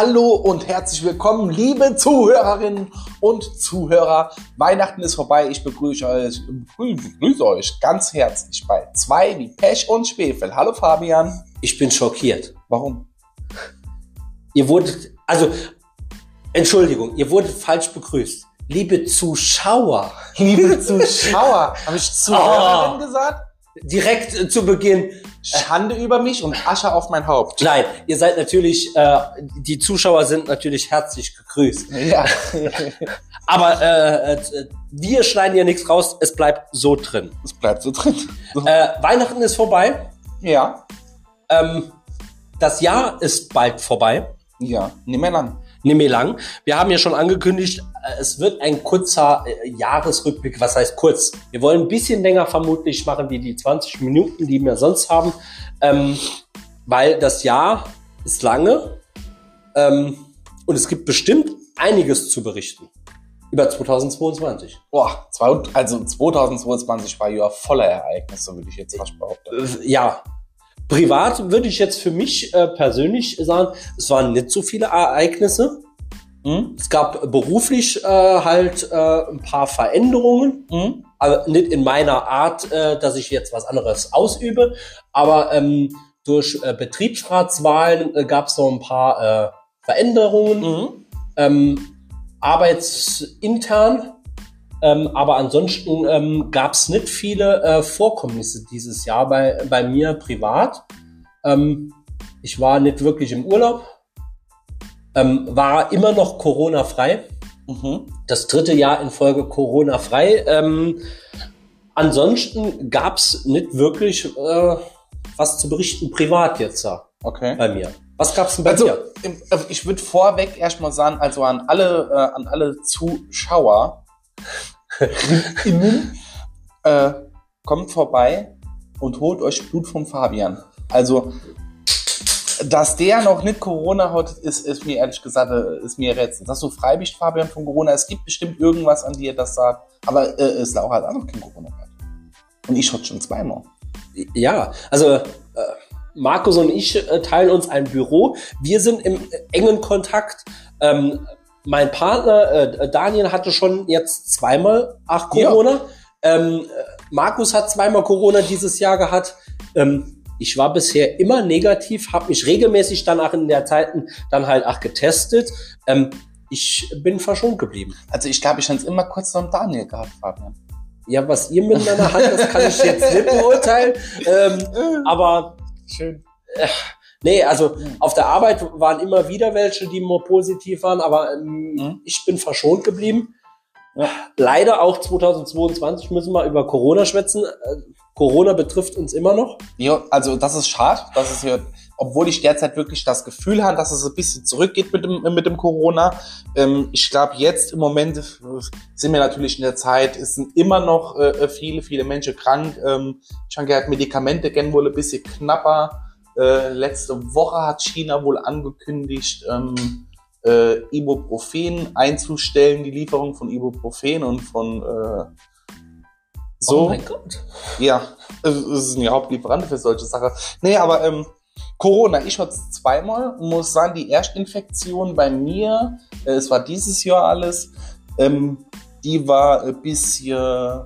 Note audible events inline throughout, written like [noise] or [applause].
Hallo und herzlich willkommen, liebe Zuhörerinnen und Zuhörer. Weihnachten ist vorbei. Ich begrüße euch, begrüße euch ganz herzlich bei zwei wie Pech und Schwefel. Hallo Fabian. Ich bin schockiert. Warum? Ihr wurdet, also, Entschuldigung, ihr wurdet falsch begrüßt. Liebe Zuschauer. Liebe Zuschauer. Habe ich [laughs] Zuhörerin gesagt? Direkt äh, zu Beginn. Schande über mich und Asche auf mein Haupt. Nein, ihr seid natürlich, äh, die Zuschauer sind natürlich herzlich gegrüßt. Ja. [laughs] Aber äh, äh, wir schneiden hier nichts raus, es bleibt so drin. Es bleibt so drin. So. Äh, Weihnachten ist vorbei. Ja. Ähm, das Jahr ist bald vorbei. Ja. Nicht mehr lang. Nicht mehr lang. Wir haben ja schon angekündigt, äh, es wird ein kurzer äh, Jahresrückblick. Was heißt kurz? Wir wollen ein bisschen länger vermutlich machen wie die 20 Minuten, die wir sonst haben, ähm, weil das Jahr ist lange ähm, und es gibt bestimmt einiges zu berichten über 2022. Boah, zwei- also 2022 war ja voller Ereignisse, würde ich jetzt fast behaupten. Ja. Privat würde ich jetzt für mich äh, persönlich sagen, es waren nicht so viele Ereignisse. Hm? Es gab beruflich äh, halt äh, ein paar Veränderungen, Hm? aber nicht in meiner Art, äh, dass ich jetzt was anderes ausübe. Aber ähm, durch äh, Betriebsratswahlen äh, gab es noch ein paar Veränderungen, Hm? ähm, arbeitsintern. Ähm, aber ansonsten ähm, gab es nicht viele äh, Vorkommnisse dieses Jahr bei, bei mir privat. Ähm, ich war nicht wirklich im Urlaub, ähm, war immer noch Corona-frei Mhm. das dritte Jahr in Folge Corona-frei. Ähm, ansonsten gab's nicht wirklich äh, was zu berichten privat jetzt da Okay. bei mir. Was gab's denn bei Also, dir? äh, ich würde vorweg erstmal sagen, also an alle, äh, an alle Zuschauer, innen, äh, kommt vorbei und holt euch Blut vom Fabian. Also, dass der noch nicht Corona hat, ist, ist mir ehrlich gesagt, äh, ist mir Rätsel. Dass du frei bist, Fabian, von Corona, es gibt bestimmt irgendwas an dir, das sagt, aber äh, es Laura hat auch noch kein Corona gehabt. Und ich hatte schon zweimal. Ja, also äh, Markus und ich äh, teilen uns ein Büro. Wir sind im äh, engen Kontakt. Ähm, mein Partner äh, Daniel hatte schon jetzt zweimal ach Ja. Corona. Ähm, äh, Markus hat zweimal Corona dieses Jahr gehabt. Ähm, ich war bisher immer negativ, habe mich regelmäßig dann auch in der Zeiten dann halt auch getestet. Ähm, ich bin verschont geblieben. Also ich glaube, ich habe es immer kurz noch Daniel gehabt, Fabian. Ja, was ihr miteinander habt, das kann ich jetzt nicht beurteilen. Ähm, [laughs] aber Schön. Nee, also auf der Arbeit waren immer wieder welche, die nur positiv waren, aber ähm, Mhm. ich bin verschont geblieben. Ja. Leider auch 2022 müssen wir über Corona schwätzen. Äh, Corona betrifft uns immer noch. Ja, also das ist schade, dass es hier, obwohl ich derzeit wirklich das Gefühl habe, dass es ein bisschen zurückgeht mit dem, mit dem Corona. Ähm, ich glaube, jetzt im Moment äh, sind wir natürlich in der Zeit, es sind immer noch äh, viele, viele Menschen krank. Ähm, ich habe gehört, Medikamente gehen wohl ein bisschen knapper. Äh, letzte Woche hat China wohl angekündigt, ähm, äh, Ibuprofen einzustellen, die Lieferung von Ibuprofen und von äh, so. Oh mein Gott. Ja, es es ist ein Hauptlieferant für solche Sachen. Nee, aber ähm, Corona, ich hatte es zweimal, muss sagen, die Erstinfektion bei mir, äh, es war dieses Jahr alles, ähm, die war ein bisschen,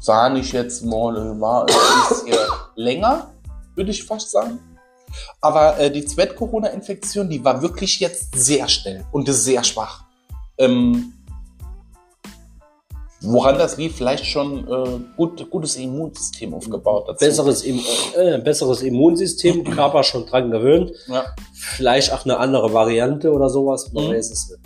sah ich jetzt mal, war ein bisschen länger, würde ich fast sagen. Aber äh, die zweite Corona-Infektion, die war wirklich jetzt sehr schnell und sehr schwach. Ähm, woran das lief, vielleicht schon äh, gut, gutes Immunsystem aufgebaut. Dazu. Besseres, Im äh, besseres Immunsystem, [clears throat] Körper schon dran gewöhnt. Ja, Vielleicht auch eine andere Variante oder sowas. Man Mhm. weiß es nicht.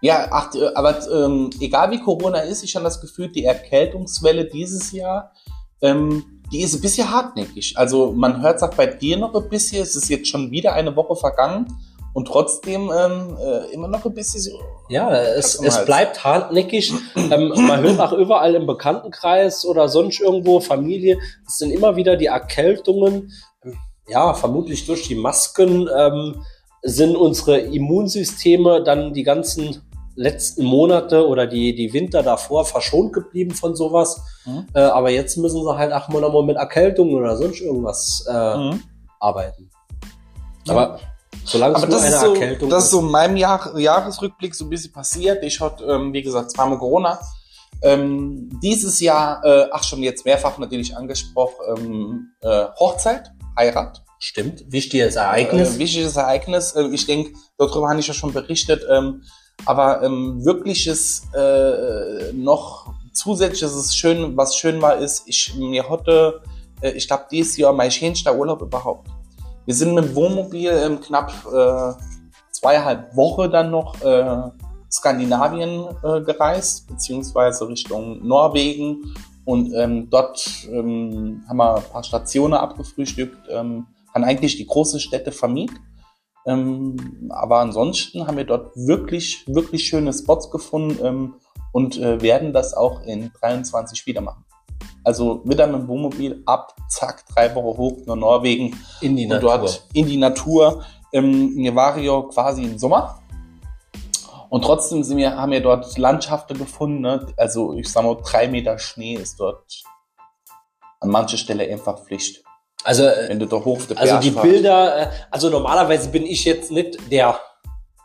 ja ach, äh, aber ähm, egal wie Corona ist, ich habe das Gefühl, die Erkältungswelle dieses Jahr, ähm, die ist ein bisschen hartnäckig. Also man hört es auch bei dir noch ein bisschen, es ist jetzt schon wieder eine Woche vergangen und trotzdem ähm, äh, immer noch ein bisschen so. Ja, es, es bleibt hartnäckig. ähm, man hört auch überall im Bekanntenkreis oder sonst irgendwo, Familie, es sind immer wieder die Erkältungen. Ähm, Ja, vermutlich durch die Masken ähm, sind unsere Immunsysteme dann die ganzen letzten Monate oder die, die Winter davor verschont geblieben von sowas. Mhm. Äh, aber jetzt müssen sie halt noch mal mit Erkältungen oder sonst irgendwas äh, Mhm. arbeiten. Aber Solange Aber das eine ist, so, Erkältung das ist so in meinem Jahr, Jahresrückblick so ein bisschen passiert. Ich hatte, ähm, wie gesagt, zweimal Corona. Ähm, dieses Jahr, äh, ach schon jetzt mehrfach natürlich angesprochen, ähm, äh, Hochzeit, Heirat. Stimmt, wichtiges Ereignis. Äh, wichtiges Ereignis. Äh, ich denke, darüber habe ich ja schon berichtet. Aber ähm, wirkliches äh, noch zusätzliches ist schön, was schön war, ist, ich mir hatte, äh, ich glaube, dieses Jahr mein schönster Urlaub überhaupt. Wir sind mit dem Wohnmobil ähm, knapp äh, zweieinhalb Wochen dann noch äh, Skandinavien äh, gereist, beziehungsweise Richtung Norwegen. Und ähm, dort ähm, haben wir ein paar Stationen abgefrühstückt, ähm, haben eigentlich die großen Städte vermieden. Ähm, aber ansonsten haben wir dort wirklich, wirklich schöne Spots gefunden ähm, und äh, werden das auch in 23 wieder machen. Also wieder mit dem Wohnmobil ab, zack, drei Wochen hoch nach Norwegen in die und Natur. dort in die Natur. Ähm, wir waren ja quasi im Sommer. Und trotzdem sind wir, haben wir dort Landschaften gefunden. Ne? Also ich sag mal, drei Meter Schnee ist dort an mancher Stelle einfach Pflicht. Also, äh, also die. Bilder, äh, also normalerweise bin ich jetzt nicht der,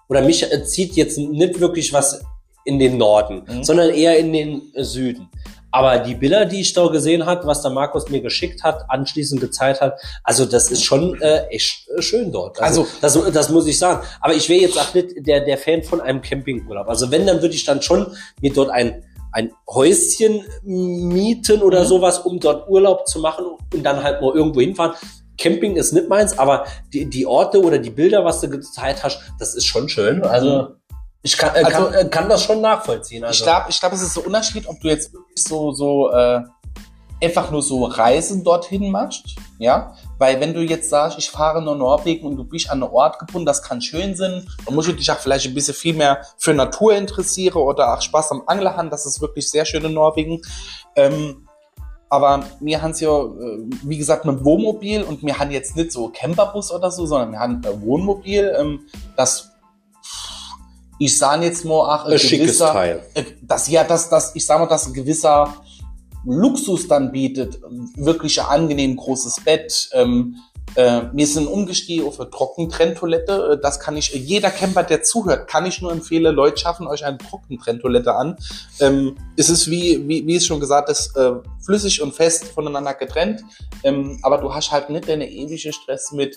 oder mich äh, zieht jetzt nicht wirklich was in den Norden, Mhm. sondern eher in den Süden. Aber die Bilder, die ich da gesehen hat, was der Markus mir geschickt hat, anschließend gezeigt hat, also das ist schon äh, echt schön dort. Also, das, das muss ich sagen. Aber ich wäre jetzt auch nicht der, der Fan von einem Campingurlaub. Also wenn, dann würde ich dann schon mir dort ein, ein Häuschen mieten oder Mhm. sowas, um dort Urlaub zu machen und dann halt mal irgendwo hinfahren. Camping ist nicht meins, aber die, die Orte oder die Bilder, was du gezeigt hast, das ist schon schön. Also ich kann, äh, Also- kann, äh, kann das schon nachvollziehen. Also. Ich glaube, ich glaub, es ist so Unterschied, ob du jetzt wirklich so, so äh, einfach nur so Reisen dorthin machst, ja. Weil wenn du jetzt sagst, ich fahre nur Norwegen und du bist an einen Ort gebunden, das kann schön sein. Dann musst du dich auch vielleicht ein bisschen viel mehr für Natur interessieren oder auch Spaß am Angler haben. Das ist wirklich sehr schön in Norwegen. Ähm, aber wir haben es ja, äh, wie gesagt, mit Wohnmobil und wir haben jetzt nicht so Camperbus oder so, sondern wir haben ein Wohnmobil, ähm, das ich sage jetzt mal, ach, ein schickes gewisser- Teil. äh, das ja, dass das, ich sag mal, dass ein gewisser Luxus dann bietet, wirklich ein angenehm großes Bett. Ähm, äh, wir sind umgestiegen auf eine Trockentrenntoilette. Äh, Das kann ich, jeder Camper, der zuhört, kann ich nur empfehlen, Leute, schaffen euch eine Trockentrenntoilette an. Ähm, es ist wie, wie, wie es schon gesagt ist, äh, flüssig und fest voneinander getrennt. Ähm, aber du hast halt nicht deine ewige Stress mit,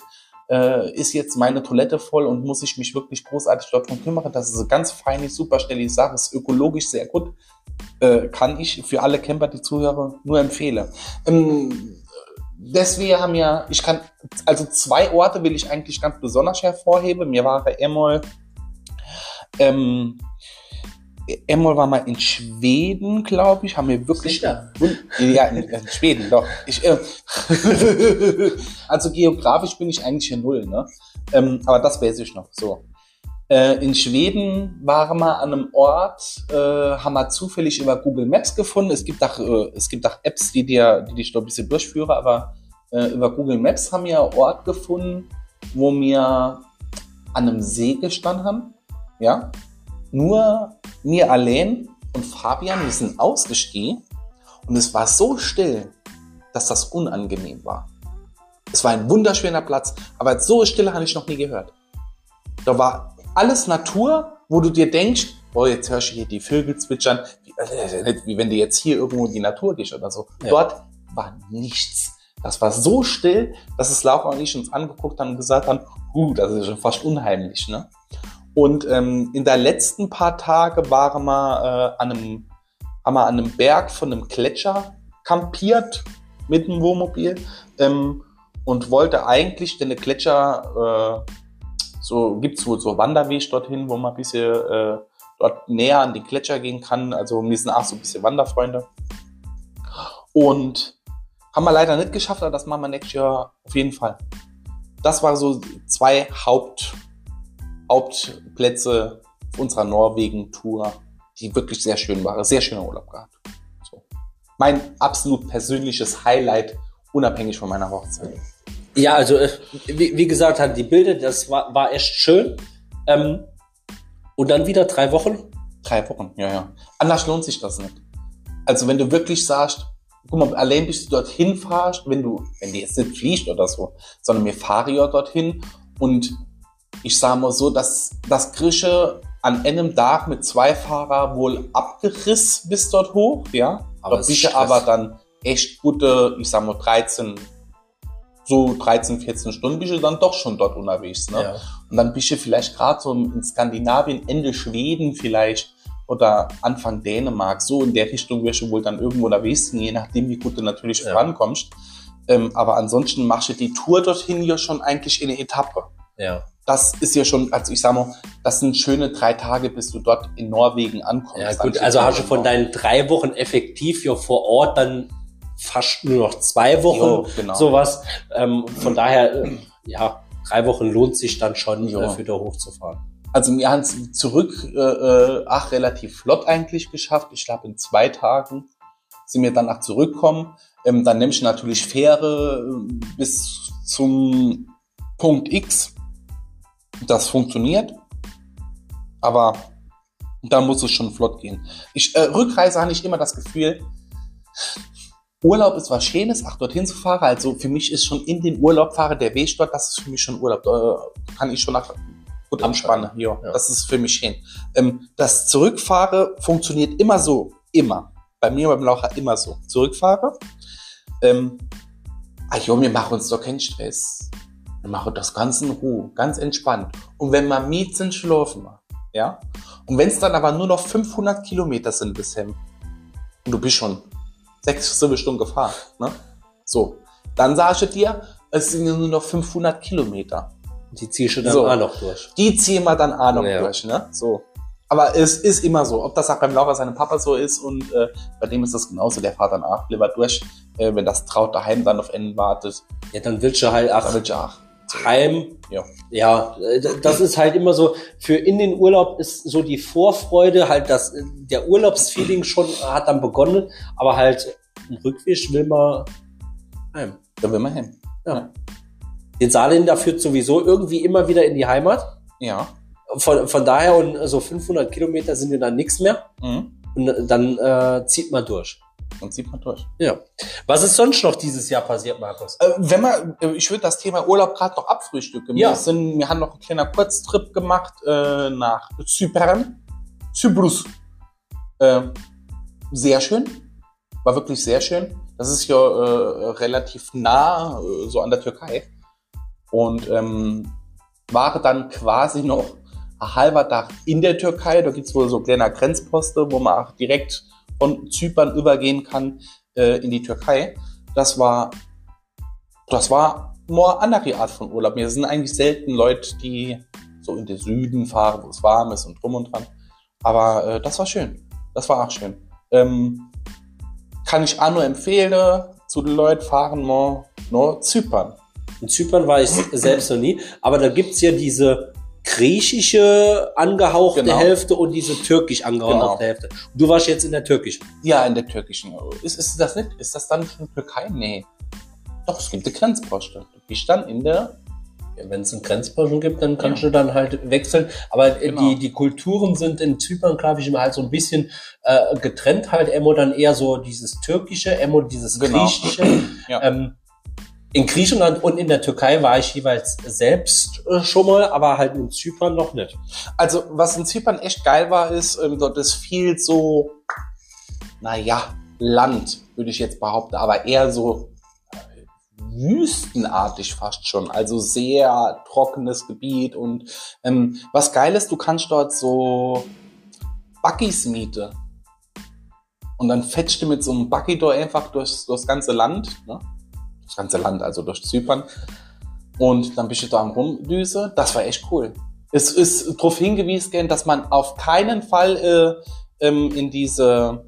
äh, ist jetzt meine Toilette voll und muss ich mich wirklich großartig darum kümmern. Das ist eine ganz feine, super schnelle Sache, ist ökologisch sehr gut. Äh, kann ich für alle Camper, die zuhören, nur empfehlen. Ähm, deswegen haben wir, ich kann, also zwei Orte will ich eigentlich ganz besonders hervorheben. Mir war einmal, ähm, einmal war mal in Schweden, glaube ich, haben wir wirklich, ja, in, in Schweden, doch. Ich, äh, [laughs] also geografisch bin ich eigentlich hier null, ne? Ähm, aber das weiß ich noch, so. Äh, in Schweden waren wir an einem Ort, äh, haben wir zufällig über Google Maps gefunden. Es gibt auch, äh, es gibt auch Apps, die dir, die dich da ein bisschen durchführen, aber äh, über Google Maps haben wir einen Ort gefunden, wo wir an einem See gestanden haben. Ja. Nur mir allein und Fabian, wir sind ausgestiegen und es war so still, dass das unangenehm war. Es war ein wunderschöner Platz, aber so Stille habe ich noch nie gehört. Da war alles Natur, wo du dir denkst, oh, jetzt hörst du hier die Vögel zwitschern, wie, äh, wie wenn du jetzt hier irgendwo in die Natur gehst oder so. Ja. Dort war nichts. Das war so still, dass es Laura und ich uns angeguckt haben und gesagt haben, uh, das ist schon fast unheimlich, ne? Und ähm, in der letzten paar Tage waren wir äh, an einem, haben wir an einem Berg von einem Gletscher kampiert mit dem Wohnmobil ähm, und wollte eigentlich den Gletscher, äh, so gibt's wohl so Wanderweg dorthin, wo man ein bisschen äh, dort näher an den Gletscher gehen kann. Also wir sind auch so ein bisschen Wanderfreunde. Und haben wir leider nicht geschafft, aber das machen wir nächstes Jahr auf jeden Fall. Das war so zwei Haupt, Hauptplätze unserer Norwegen-Tour, die wirklich sehr schön waren. Sehr schöner Urlaub gehabt. So. Mein absolut persönliches Highlight, unabhängig von meiner Hochzeit. Ja, also äh, wie, wie gesagt, halt die Bilder, das war, war echt schön. Ähm, und dann wieder drei Wochen. Drei Wochen, ja, ja. Anders lohnt sich das nicht. Also wenn du wirklich sagst, guck mal, allein bis du dorthin fahrst, wenn du, wenn du jetzt nicht fliegst oder so, sondern wir fahren ja dorthin und ich sage mal so, dass das Grische an einem Tag mit zwei Fahrer wohl abgeriss bis dort hoch, ja. Aber ist aber dann echt gute, ich sag mal 13, so 13, 14 Stunden bist du dann doch schon dort unterwegs, ne? Ja. Und dann bist du vielleicht gerade so in Skandinavien, Ende Schweden vielleicht oder Anfang Dänemark, so in der Richtung wirst du wohl dann irgendwo unterwegs sein, je nachdem, wie gut du natürlich Ja. vorankommst. Ähm, aber ansonsten machst du die Tour dorthin ja schon eigentlich in eine Etappe. Ja. Das ist ja schon, also ich sag mal, das sind schöne drei Tage, bis du dort in Norwegen ankommst. Ja, gut, also hast du von deinen drei Wochen effektiv ja vor Ort dann fast nur noch zwei Wochen, Jo, genau. sowas. Ähm, von daher, äh, ja, drei Wochen lohnt sich dann schon, Jo. äh, wieder hochzufahren. Also wir haben es zurück, äh, äh, ach, relativ flott eigentlich geschafft. Ich glaube, in zwei Tagen sind wir danach zurückgekommen. Ähm, dann nimmst du natürlich Fähre äh, bis zum Punkt X. Das funktioniert. Aber dann muss es schon flott gehen. Ich, äh, Rückreise habe ich immer das Gefühl, Urlaub ist was Schönes, ach, dorthin zu fahren. Also für mich ist schon in den Urlaub fahren, der Weg dort, das ist für mich schon Urlaub. Da kann ich schon nach gut entspannen. Ja, Ja. das ist für mich schön. Ähm, das Zurückfahre funktioniert immer so. Immer. Bei mir beim Laucher immer so. Zurückfahre. Ähm, ach jo, wir machen uns doch keinen Stress. Wir machen das ganz in Ruhe, ganz entspannt. Und wenn wir miet sind, schlafen wir. Ja? Und wenn es dann aber nur noch 500 Kilometer sind bis hin, und du bist schon sechs, sieben Stunden gefahren, ne? So. Dann sage ich dir, es sind nur noch 500 Kilometer. Die ziehst du dann So. auch noch durch. Die ziehen wir dann auch noch Ja. durch, ne? So. Aber es ist immer so. Ob das auch beim Laura seinem Papa so ist und äh, bei dem ist das genauso. Der fährt dann auch lieber durch, äh, wenn das Traut daheim dann auf Enden wartet. Ja, dann willst du halt Dann auch will ich auch. Heim. Ja. Ja, äh, das ist halt immer so, für in den Urlaub ist so die Vorfreude, halt das, äh, der Urlaubsfeeling schon hat dann begonnen, aber halt im Rückweg will man heim. Da will man hin. Ja. Den Saarländer führt sowieso irgendwie immer wieder in die Heimat. Ja. Von, von daher und so 500 Kilometer sind ja dann nichts mehr. Mhm. Und dann äh, zieht man durch. Dann zieht man durch. Ja. Was ist sonst noch dieses Jahr passiert, Markus? Äh, wenn man, äh, ich würde das Thema Urlaub gerade noch abfrühstücken. Ja. Wir, sind, wir haben noch einen kleinen Kurztrip gemacht äh, nach Zypern. Zyprus. Äh, sehr schön. War wirklich sehr schön. Das ist ja äh, relativ nah, äh, so an der Türkei. Und ähm, war dann quasi noch ein halber Tag in der Türkei. Da gibt's wohl so kleine Grenzposte, wo man auch direkt von Zypern übergehen kann äh, in die Türkei. Das war, das war more andere Art von Urlaub. Mir sind eigentlich selten Leute, die so in den Süden fahren, wo es warm ist und drum und dran. Aber äh, das war schön. Das war auch schön. Ähm, kann ich auch nur empfehlen, zu den Leuten fahren mal nur Zypern. In Zypern war ich selbst noch nie, aber da gibt's ja diese griechische angehauchte Genau. Hälfte und diese türkisch angehauchte Genau. Hälfte. Du warst jetzt in der türkischen. Ja, in der türkischen. Ist, ist das nicht? Ist das dann schon Türkei? Nee. Doch, es gibt eine Grenzposte. Du bist dann in der. Ja, Wenn es einen Grenzposten gibt, dann kannst du dann halt wechseln. Aber äh, Genau. die, die Kulturen sind in Zypern, glaube ich, immer halt so ein bisschen äh, getrennt halt. Emo dann eher so dieses türkische, Emo dieses Genau. griechische. Ja. Ähm, in Griechenland und in der Türkei war ich jeweils selbst äh, schon mal, aber halt in Zypern noch nicht. Also, was in Zypern echt geil war, ist, ähm, dort ist viel so, naja, Land, würde ich jetzt behaupten, aber eher so äh, wüstenartig fast schon. Also sehr trockenes Gebiet und ähm, was geil ist, du kannst dort so Buckys miete. Und dann fetzt du mit so einem Buggy einfach durchs, durchs ganze Land, ne? Das ganze Land, also durch Zypern. Und dann bist du da am Rumdüse. Das war echt cool. Es ist darauf hingewiesen, dass man auf keinen Fall äh, ähm, in diese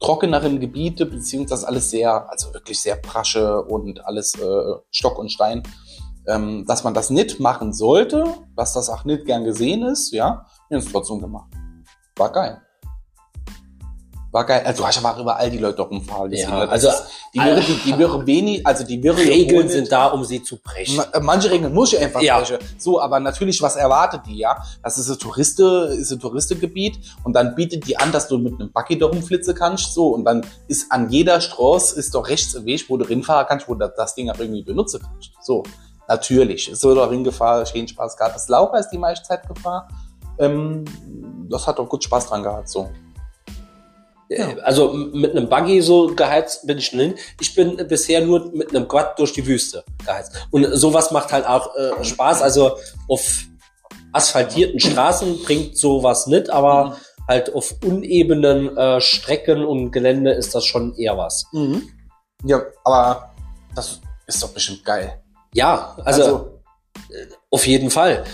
trockeneren Gebiete, beziehungsweise alles sehr, also wirklich sehr prasche und alles äh, Stock und Stein, ähm, dass man das nicht machen sollte, dass das auch nicht gern gesehen ist, ja, wir haben es trotzdem gemacht. War geil. War geil. Also du hast aber überall die Leute rumfahren. Ja, also- die wäre, die, die [laughs] wäre wenig, also die wäre Regeln sind da, um sie zu brechen. Ma- Manche Regeln muss ich einfach Ja. brechen. So, aber natürlich, was erwartet die, ja? Das ist ein Touriste, ist ein Touristengebiet und dann bietet die an, dass du mit einem Buggy da rumflitzen kannst, so, und dann ist an jeder Straße ist doch rechts ein Weg, wo du rinfahren kannst, wo du das Ding auch irgendwie benutzen kannst. So. natürlich. Es wird auch hingefahren, schön Spaß gehabt. Das Laura ist die meiste Zeit gefahren. Ähm, das hat doch gut Spaß dran gehabt, so. Ja. Also mit einem Buggy so geheizt bin ich hin. Ich bin bisher nur mit einem Quad durch die Wüste geheizt. Und sowas macht halt auch äh, Spaß. Also auf asphaltierten Straßen bringt sowas nicht, aber mhm. halt auf unebenen äh, Strecken und Gelände ist das schon eher was. Mhm. Ja, aber das ist doch bestimmt geil. Ja, also, also äh, auf jeden Fall.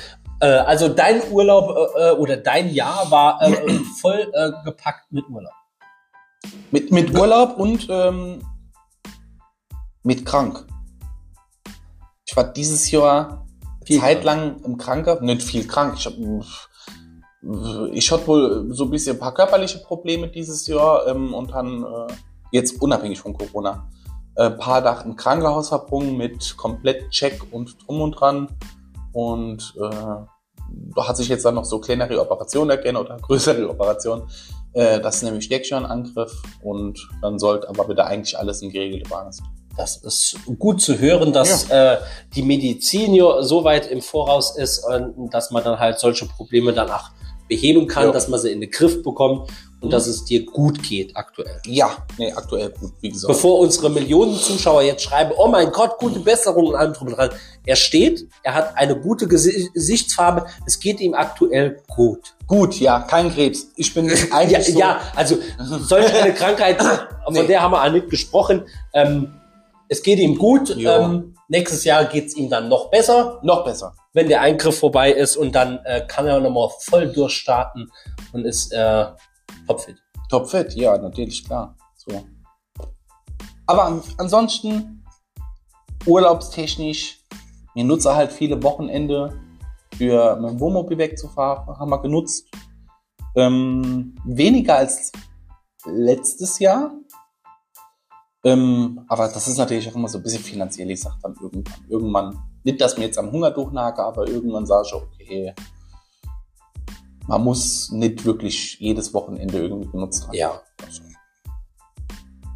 Äh, also dein Urlaub äh, äh oder dein Jahr war äh, [clears throat] voll äh, gepackt mit Urlaub. Mit, mit Urlaub und ähm, mit krank. Ich war dieses Jahr viel zeitlang im Kranker, nicht viel krank. Ich habe ich hatte wohl so ein bisschen ein paar körperliche Probleme dieses Jahr ähm, und dann äh, jetzt unabhängig von Corona ein äh, paar Tage im Krankenhaus verbrungen mit komplett Check und drum und dran und äh, da hat sich jetzt dann noch so kleinere Operationen ergeben oder größere Operationen. Äh, das ist nämlich Steckschirnangriff und dann sollte aber bitte eigentlich alles in geregelte Bahn sein. Das ist gut zu hören, dass ja. äh, die Medizin so weit im Voraus ist, äh, dass man dann halt solche Probleme danach beheben kann, ja. dass man sie in den Griff bekommt und mhm. dass es dir gut geht aktuell. Ja, nee, aktuell gut, wie gesagt. Bevor unsere Millionen Zuschauer jetzt schreiben, oh mein Gott, gute Besserung und allem drum und dran. Er steht, er hat eine gute Gesichtsfarbe, es geht ihm aktuell gut. Gut, ja, kein Krebs. Ich bin [laughs] eigentlich ja, so ja, also solch eine Krankheit, [laughs] von nee. der haben wir auch nicht gesprochen. Ähm, es geht ihm gut. Ähm, nächstes Jahr geht's ihm dann noch besser. Noch besser. Wenn der Eingriff vorbei ist und dann äh, kann er nochmal voll durchstarten und ist äh, topfit. Topfit, ja, natürlich, klar. So. Aber an, ansonsten, urlaubstechnisch, wir nutzen halt viele Wochenende für mein Wohnmobil wegzufahren, haben wir genutzt. Ähm, weniger als letztes Jahr. Ähm, aber das ist natürlich auch immer so ein bisschen finanziell. Ich sag dann irgendwann, irgendwann, nicht, dass mir jetzt am Hunger durchnage, aber irgendwann sage ich, okay, man muss nicht wirklich jedes Wochenende irgendwie genutzt haben. Ja.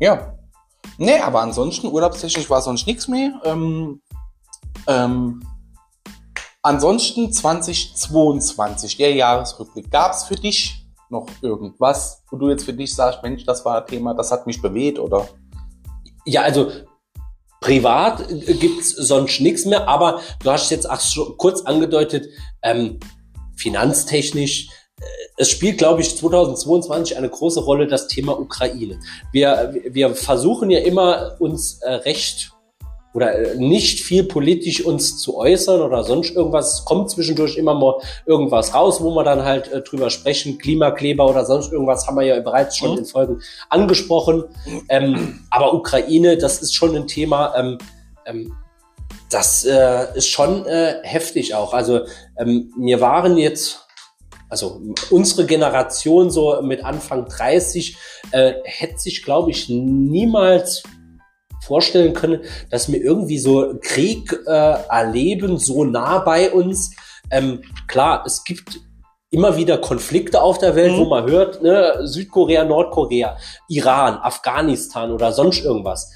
Ja. Nee, aber ansonsten urlaubstechnisch war sonst nichts mehr. Ähm, ähm, ansonsten 2022, der Jahresrückblick. Gab es für dich noch irgendwas, wo du jetzt für dich sagst, Mensch, das war ein Thema, das hat mich bewegt oder? Ja, also privat gibt's sonst nichts mehr, aber du hast jetzt auch schon kurz angedeutet, ähm, finanztechnisch äh, es spielt, glaube ich, 2022 eine große Rolle das Thema Ukraine. Wir, wir versuchen ja immer, uns äh, recht oder äh, nicht viel politisch uns zu äußern oder sonst irgendwas. Es kommt zwischendurch immer mal irgendwas raus, wo wir dann halt äh, drüber sprechen. Klimakleber oder sonst irgendwas haben wir ja bereits schon mhm. in Folgen angesprochen. Ähm, aber Ukraine, das ist schon ein Thema, ähm, ähm, das äh, ist schon äh, heftig auch. Also ähm, wir waren jetzt also unsere Generation so mit Anfang 30 äh, hätte sich, glaube ich, niemals vorstellen können, dass wir irgendwie so Krieg äh, erleben, so nah bei uns. Ähm, klar, es gibt immer wieder Konflikte auf der Welt, mhm. wo man hört, ne, Südkorea, Nordkorea, Iran, Afghanistan oder sonst irgendwas.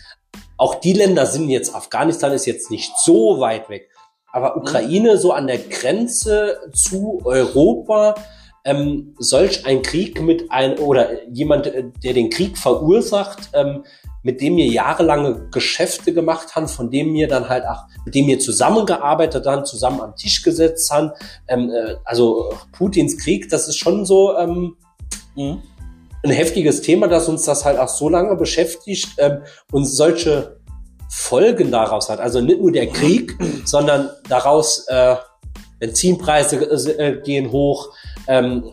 Auch die Länder sind jetzt, Afghanistan ist jetzt nicht so weit weg, aber mhm. Ukraine mhm. so an der Grenze zu Europa, ähm, solch ein Krieg mit ein oder jemand, äh, der den Krieg verursacht, ähm, mit dem wir jahrelange Geschäfte gemacht haben, von dem wir dann halt auch, mit dem wir zusammengearbeitet haben, zusammen am Tisch gesetzt haben. Ähm, äh, also Putins Krieg, das ist schon so ähm, mhm. ein heftiges Thema, dass uns das halt auch so lange beschäftigt ähm, und solche Folgen daraus hat. Also nicht nur der Krieg, [clears throat] sondern daraus äh, Benzinpreise äh, gehen hoch, ähm,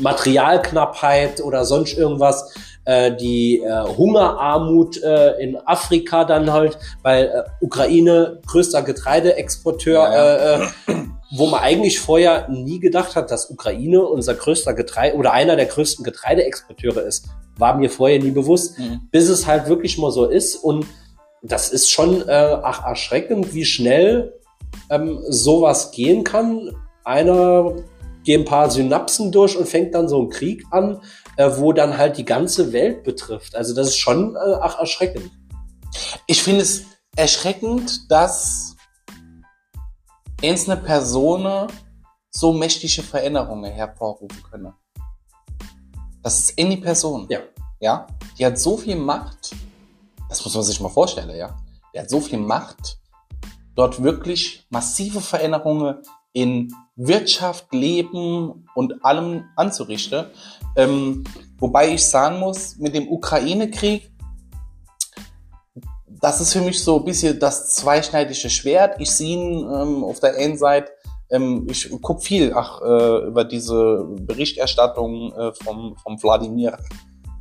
Materialknappheit oder sonst irgendwas äh, die äh, Hungerarmut äh, in Afrika dann halt, weil äh, Ukraine größter Getreideexporteur, ja, ja. Äh, wo man eigentlich vorher nie gedacht hat, dass Ukraine unser größter Getreide oder einer der größten Getreideexporteure ist, war mir vorher nie bewusst, mhm. bis es halt wirklich mal so ist und das ist schon äh, ach, erschreckend, wie schnell ähm, sowas gehen kann. Einer geht ein paar Synapsen durch und fängt dann so einen Krieg an, äh, wo dann halt die ganze Welt betrifft. Also das ist schon äh, ach, erschreckend. Ich finde es erschreckend, dass einzelne Personen so mächtige Veränderungen hervorrufen können. Das ist any Person. Ja. Ja. Die hat so viel Macht. Das muss man sich mal vorstellen, ja. Der hat so viel Macht, dort wirklich massive Veränderungen in Wirtschaft, Leben und allem anzurichten. Ähm, wobei ich sagen muss, mit dem Ukraine-Krieg, das ist für mich so ein bisschen das zweischneidige Schwert. Ich sehe ihn ähm, auf der einen Seite, ähm, ich guck viel ach, äh, über diese Berichterstattung äh, vom, vom Wladimir.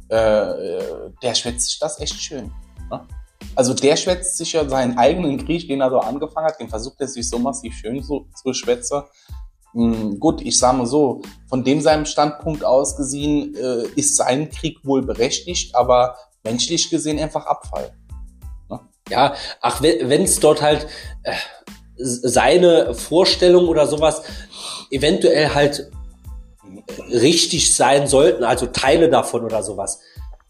Äh, äh, der schwätzt sich das echt schön. Ne? Also der schwätzt sich ja seinen eigenen Krieg, den er so angefangen hat, den versucht er sich so massiv schön so, zu schwätzen. Hm, gut, ich sage mal so, von dem seinem Standpunkt aus gesehen äh, ist sein Krieg wohl berechtigt, aber menschlich gesehen einfach Abfall. Ja, ach, wenn es dort halt äh, seine Vorstellung oder sowas eventuell halt richtig sein sollten, also Teile davon oder sowas.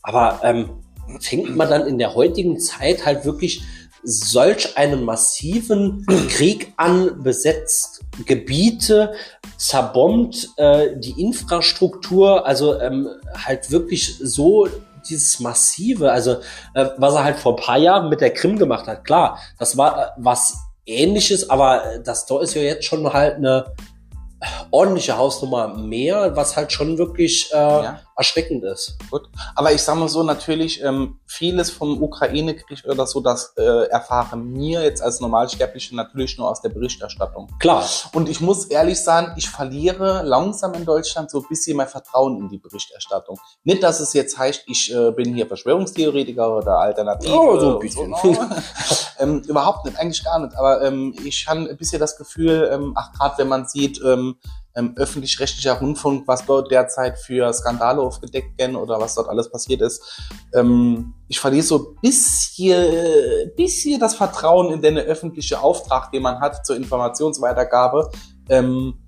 Aber ähm, fängt man dann in der heutigen Zeit halt wirklich solch einen massiven [clears throat] Krieg an, besetzt Gebiete, zerbombt äh, die Infrastruktur, also ähm, halt wirklich so dieses massive, also äh, was er halt vor ein paar Jahren mit der Krim gemacht hat, klar, das war äh, was ähnliches, aber das da ist ja jetzt schon halt eine ordentliche Hausnummer mehr, was halt schon wirklich äh, ja. Erschreckend ist. Gut. Aber ich sage mal so, natürlich, ähm, vieles vom Ukraine-Krieg oder so, das äh, erfahre mir jetzt als Normalsterbliche natürlich nur aus der Berichterstattung. Klar. Und ich muss ehrlich sagen, ich verliere langsam in Deutschland so ein bisschen mein Vertrauen in die Berichterstattung. Nicht, dass es jetzt heißt, ich äh, bin hier Verschwörungstheoretiker oder Alternativ. Oh, so ein bisschen. So, [laughs] ähm, überhaupt nicht, eigentlich gar nicht. Aber ähm, ich habe ein bisschen das Gefühl, ähm, ach gerade wenn man sieht, ähm, ähm, öffentlich-rechtlicher Rundfunk, was dort derzeit für Skandale aufgedeckt werden oder was dort alles passiert ist. Ähm, ich verliere so ein bisschen, bisschen das Vertrauen in den öffentlichen Auftrag, den man hat zur Informationsweitergabe. Ähm,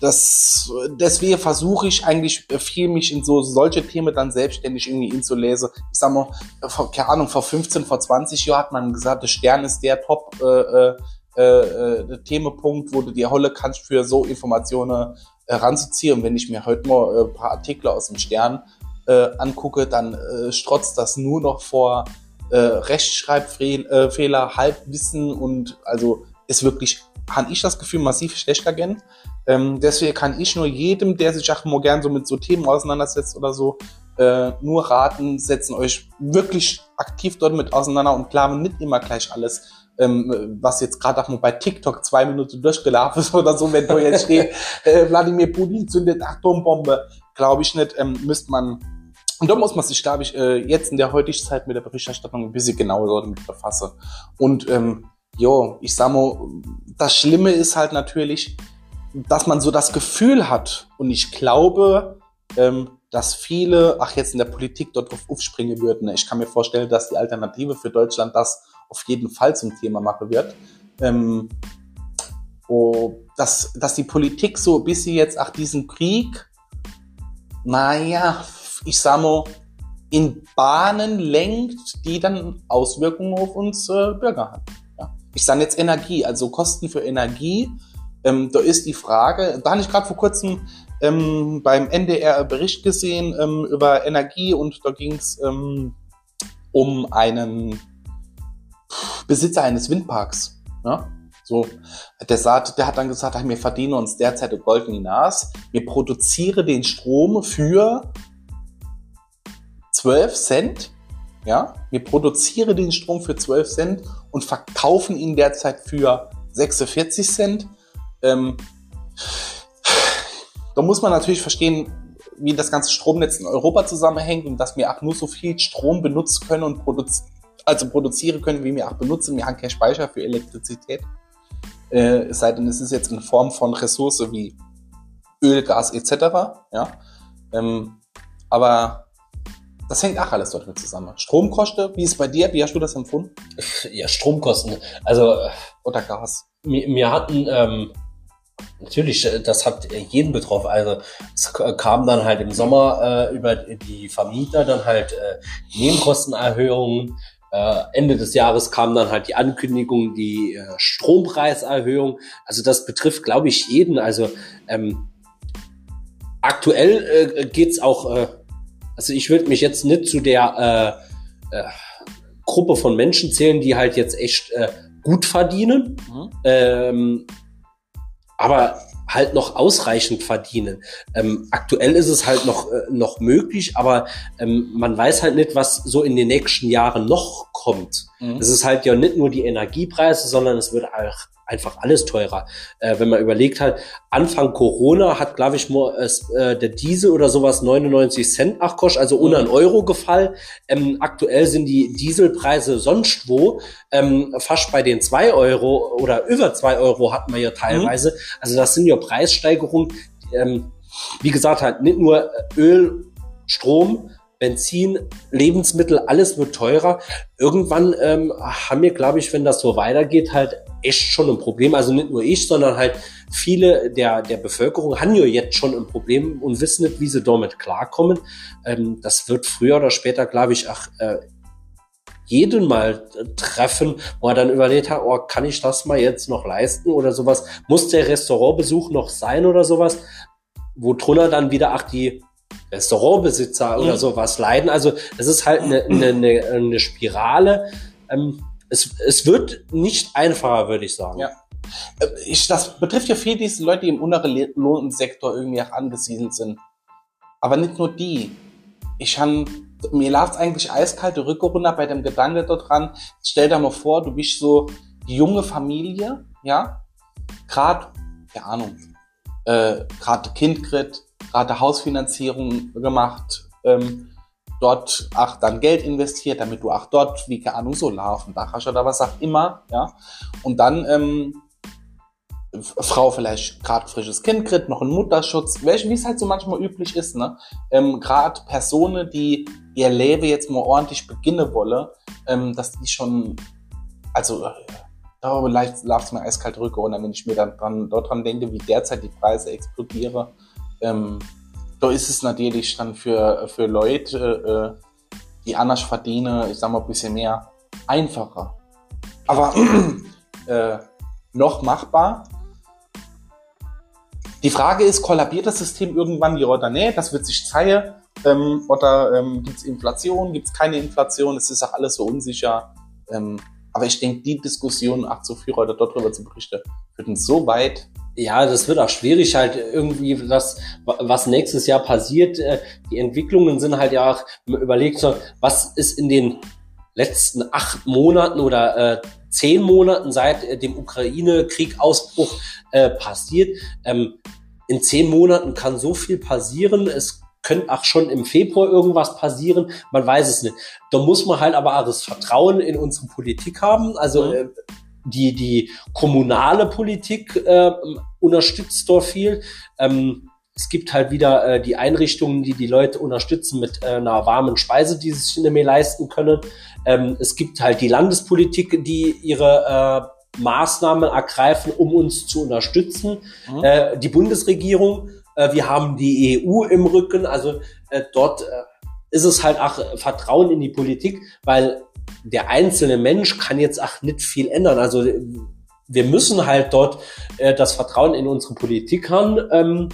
das, deswegen versuche ich eigentlich viel mich in so solche Themen dann selbstständig irgendwie hinzulesen. Ich sag mal, vor, keine Ahnung, vor 15, vor 20 Jahren hat man gesagt, der Stern ist der Top, äh, äh äh, äh, Themenpunkt, wo du dir Holle kannst für so Informationen äh, ranzuziehen. Und wenn ich mir heute mal äh, ein paar Artikel aus dem Stern äh, angucke, dann äh, strotzt das nur noch vor äh, Rechtschreibfehler, äh, Halbwissen und also ist wirklich, habe ich das Gefühl, massiv schlechter gern. Ähm, deswegen kann ich nur jedem, der sich auch mal gern so mit so Themen auseinandersetzt oder so, äh, nur raten, setzen euch wirklich aktiv dort mit auseinander und klamen nicht immer gleich alles ähm, was jetzt gerade auch mal bei TikTok zwei Minuten durchgelaufen ist oder so, wenn du jetzt steht, [laughs] äh, Wladimir Putin zündet Atombombe, glaube ich nicht, ähm, müsste man und da muss man sich, glaube ich, äh, jetzt in der heutigen Zeit mit der Berichterstattung ein bisschen genauer damit befassen. Und ähm, jo, ich sag mal, das Schlimme ist halt natürlich, dass man so das Gefühl hat, und ich glaube, ähm, dass viele, ach jetzt in der Politik dort drauf aufspringen würden. Ich kann mir vorstellen, dass die Alternative für Deutschland das auf jeden Fall zum Thema machen wird. Ähm, oh, dass, dass die Politik so ein bisschen jetzt auch diesen Krieg, naja, ich sag mal, in Bahnen lenkt, die dann Auswirkungen auf uns äh, Bürger haben. Ja. Ich sage jetzt Energie, also Kosten für Energie. Ähm, da ist die Frage, da habe ich gerade vor kurzem ähm, beim NDR Bericht gesehen ähm, über Energie und da ging es ähm, um einen Besitzer eines Windparks. Ne? So, der, sagt, der hat dann gesagt, wir verdienen uns derzeit ein goldene Nas. Wir produzieren den Strom für 12 Cent. Ja, wir produzieren den Strom für 12 Cent und verkaufen ihn derzeit für 46 Cent. Ähm, da muss man natürlich verstehen, wie das ganze Stromnetz in Europa zusammenhängt und dass wir auch nur so viel Strom benutzen können und produzieren also produzieren können, wie wir auch benutzen. Wir haben keinen Speicher für Elektrizität. Äh, es sei denn, es ist jetzt in Form von Ressource wie Öl, Gas etc. Ja? Ähm, aber das hängt auch alles dort mit zusammen. Stromkosten, wie ist es bei dir? Wie hast du das empfunden? Ja, Stromkosten. Also oder Gas. Wir, wir hatten ähm, natürlich, das hat jeden betroffen. Also es kam dann halt im Sommer äh, über die Vermieter dann halt äh, Nebenkostenerhöhungen äh, Ende des Jahres kam dann halt die Ankündigung, die äh, Strompreiserhöhung. Also das betrifft, glaube ich, jeden. Also ähm, aktuell äh, geht's auch, äh, also ich würde mich jetzt nicht zu der äh, äh, Gruppe von Menschen zählen, die halt jetzt echt äh, gut verdienen. Mhm. Ähm, aber halt noch ausreichend verdienen. Ähm, aktuell ist es halt noch, äh, noch möglich, aber ähm, man weiß halt nicht, was so in den nächsten Jahren noch kommt. Mhm. Es ist halt ja nicht nur die Energiepreise, sondern es wird auch einfach alles teurer. Äh, wenn man überlegt hat, Anfang Corona hat, glaube ich, mal äh, der Diesel oder sowas 99 Cent Achkosch, also unter einen Euro gefallen. Ähm, aktuell sind die Dieselpreise sonst wo ähm, fast bei den zwei Euro oder über zwei Euro hat man ja teilweise. Mhm. Also das sind ja Preissteigerungen. Ähm, wie gesagt, halt nicht nur Öl, Strom, Benzin, Lebensmittel, alles wird teurer. Irgendwann ähm, haben wir, glaube ich, wenn das so weitergeht, halt echt schon ein Problem. Also nicht nur ich, sondern halt viele der, der Bevölkerung haben ja jetzt schon ein Problem und wissen nicht, wie sie damit klarkommen. Ähm, das wird früher oder später, glaube ich, ach, äh, jeden mal treffen, wo er dann überlegt hat, oh, kann ich das mal jetzt noch leisten oder sowas? Muss der Restaurantbesuch noch sein oder sowas? Wo drunter dann wieder, ach, die Restaurantbesitzer mhm. oder sowas leiden. Also es ist halt eine, eine, eine, Spirale. Ähm, es, es wird nicht einfacher, würde ich sagen. Ja. Äh, ich, das betrifft ja viel diese Leute, die im unteren Lohnsektor irgendwie auch angesiedelt sind. Aber nicht nur die. Ich han, mir lag eigentlich eiskalte Rücke runter bei dem Gedanke dort dran. Stell dir mal vor, du bist so die junge Familie, ja, gerade, keine Ahnung, äh, gerade Kind kriegt, gerade Hausfinanzierung gemacht, ähm, dort ach dann Geld investiert, damit du ach dort, wie keine Ahnung, Solar auf dem Dach hast oder was auch immer, ja. Und dann ähm, Frau vielleicht gerade frisches Kind kriegt, noch einen Mutterschutz, wie es halt so manchmal üblich ist, ne? Ähm, gerade Personen, die ihr Leben jetzt mal ordentlich beginnen wolle, ähm, dass die schon, also äh, darüber läuft mir eiskalt rücke und wenn ich mir dann dran, dort dran denke, wie derzeit die Preise explodieren, ähm, da ist es natürlich dann für, für Leute, äh, die anders verdienen, ich sag mal ein bisschen mehr, einfacher. Aber [clears throat] äh, noch machbar. Die Frage ist, kollabiert das System irgendwann ja oder nicht? Das wird sich zeigen. Ähm, oder ähm, gibt es Inflation, gibt es keine Inflation? Es ist auch alles so unsicher. Ähm, aber ich denke, die Diskussion auch zu führen oder darüber zu berichten, würden so weit ja, das wird auch schwierig halt irgendwie, das, was nächstes Jahr passiert. Äh, die Entwicklungen sind halt ja auch, überlegt, was ist in den letzten acht Monaten oder äh, zehn Monaten seit äh, dem Ukraine-Krieg-Ausbruch äh, passiert. Ähm, in zehn Monaten kann so viel passieren. Es könnte auch schon im Februar irgendwas passieren. Man weiß es nicht. Da muss man halt aber auch das Vertrauen in unsere Politik haben. Also mhm. äh, die, die kommunale Politik äh, unterstützt dort viel. Ähm, es gibt halt wieder äh, die Einrichtungen, die die Leute unterstützen mit äh, einer warmen Speise, die sie sich nicht mehr leisten können. Ähm, es gibt halt die Landespolitik, die ihre äh, Maßnahmen ergreifen, um uns zu unterstützen. Mhm. Äh, die Bundesregierung, äh, wir haben die EU im Rücken, also äh, dort äh, ist es halt auch Vertrauen in die Politik, weil der einzelne Mensch kann jetzt auch nicht viel ändern. Also wir müssen halt dort äh, das Vertrauen in unsere Politik haben, ähm,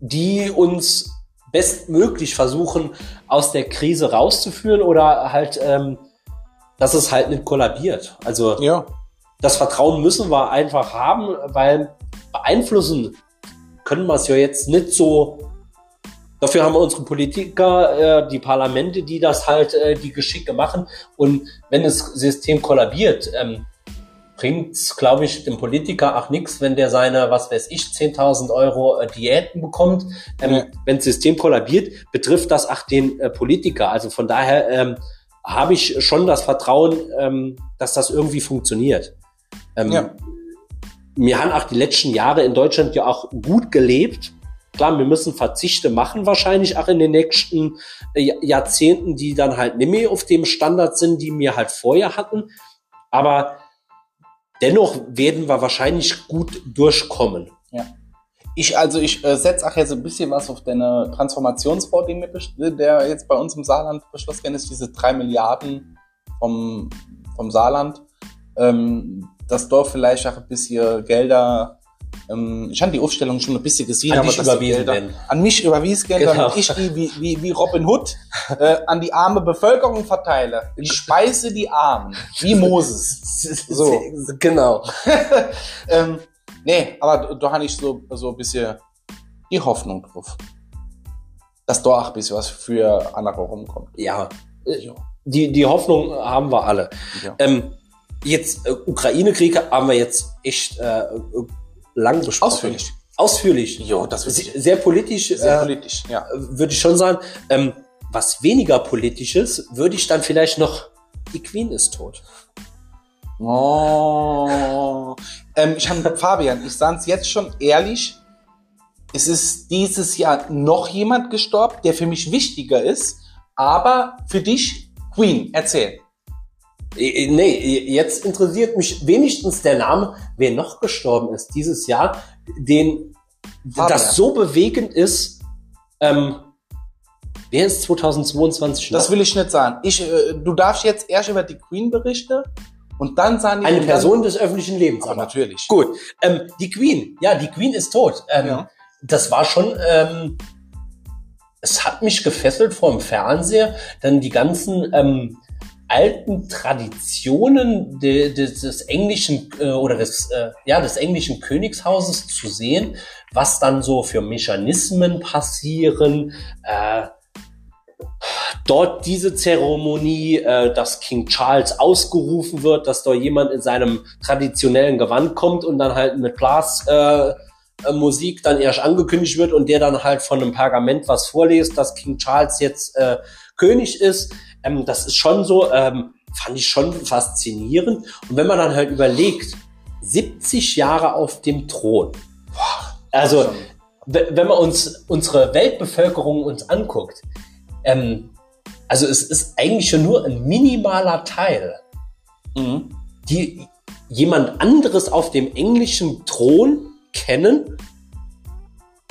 die uns bestmöglich versuchen, aus der Krise rauszuführen oder halt, ähm, dass es halt nicht kollabiert. Also ja. das Vertrauen müssen wir einfach haben, weil beeinflussen können wir es ja jetzt nicht so Dafür haben wir unsere Politiker, äh, die Parlamente, die das halt äh, die Geschicke machen. Und wenn das System kollabiert, ähm, bringt glaube ich, dem Politiker auch nichts, wenn der seine, was weiß ich, 10.000 Euro äh, Diäten bekommt. Ähm, ja. Wenn das System kollabiert, betrifft das auch den äh, Politiker. Also von daher ähm, habe ich schon das Vertrauen, ähm, dass das irgendwie funktioniert. Ähm, ja. Wir haben auch die letzten Jahre in Deutschland ja auch gut gelebt Klar, wir müssen Verzichte machen wahrscheinlich auch in den nächsten äh, Jahrzehnten, die dann halt nicht mehr auf dem Standard sind, die wir halt vorher hatten. Aber dennoch werden wir wahrscheinlich gut durchkommen. Ja. Ich, also ich äh, setze auch jetzt ein bisschen was auf deine Transformationsfonds, der jetzt bei uns im Saarland beschlossen ist, diese drei Milliarden vom, vom Saarland, ähm, dass dort vielleicht auch ein bisschen Gelder, ähm, ich habe die Aufstellung schon ein bisschen gesehen, An aber die überwiesen Gelder, werden. an mich überwiesen Gelder, Genau. und ich die wie, wie, wie Robin Hood äh, an die arme Bevölkerung verteile. Ich speise die Armen, wie Moses. [laughs] So. Genau. [laughs] ähm, nee, aber da habe ich so, so ein bisschen die Hoffnung drauf. Dass da auch ein bisschen was für andere rumkommt. Ja. Äh, Die, die Hoffnung haben wir alle. Ja. Ähm, jetzt, äh, Ukraine-Krieg haben wir jetzt echt äh, äh, lang besprochen. Ausführlich. Ausführlich. Jo, das wird Sehr, sehr politisch, sehr äh, politisch, ja. würde ich schon sagen. Ähm, was weniger politisches, würde ich dann vielleicht noch, die Queen ist tot. Oh. Ähm, ich habe [laughs] Fabian, ich sage es jetzt schon ehrlich. Es ist dieses Jahr noch jemand gestorben, der für mich wichtiger ist, aber für dich Queen. Erzähl. Äh, äh, Nee, jetzt interessiert mich wenigstens der Name, wer noch gestorben ist dieses Jahr, den Fabian. das so bewegend ist. Ähm, wer ist 2022 noch? Das will ich nicht sagen. Ich, äh, du darfst jetzt erst über die Queen berichten und dann sagen die Eine Person des öffentlichen Lebens. Dann, aber natürlich. Gut, ähm, die Queen, ja, die Queen ist tot. Ähm, Ja. Das war schon, ähm, es hat mich gefesselt vor dem Fernseher, dann die ganzen ähm, alten Traditionen de, de, des englischen äh, oder des, äh, ja, des englischen Königshauses zu sehen, was dann so für Mechanismen passieren. Äh, dort diese Zeremonie, äh, dass King Charles ausgerufen wird, dass da jemand in seinem traditionellen Gewand kommt und dann halt mit Blas äh, äh, Musik dann erst angekündigt wird und der dann halt von einem Pergament was vorliest, dass King Charles jetzt äh, König ist. Ähm, das ist schon so, ähm, fand ich schon faszinierend. Und wenn man dann halt überlegt, 70 Jahre auf dem Thron. Also, wenn man uns unsere Weltbevölkerung uns anguckt, ähm, also es ist eigentlich schon nur ein minimaler Teil, Mhm. die jemand anderes auf dem englischen Thron kennen,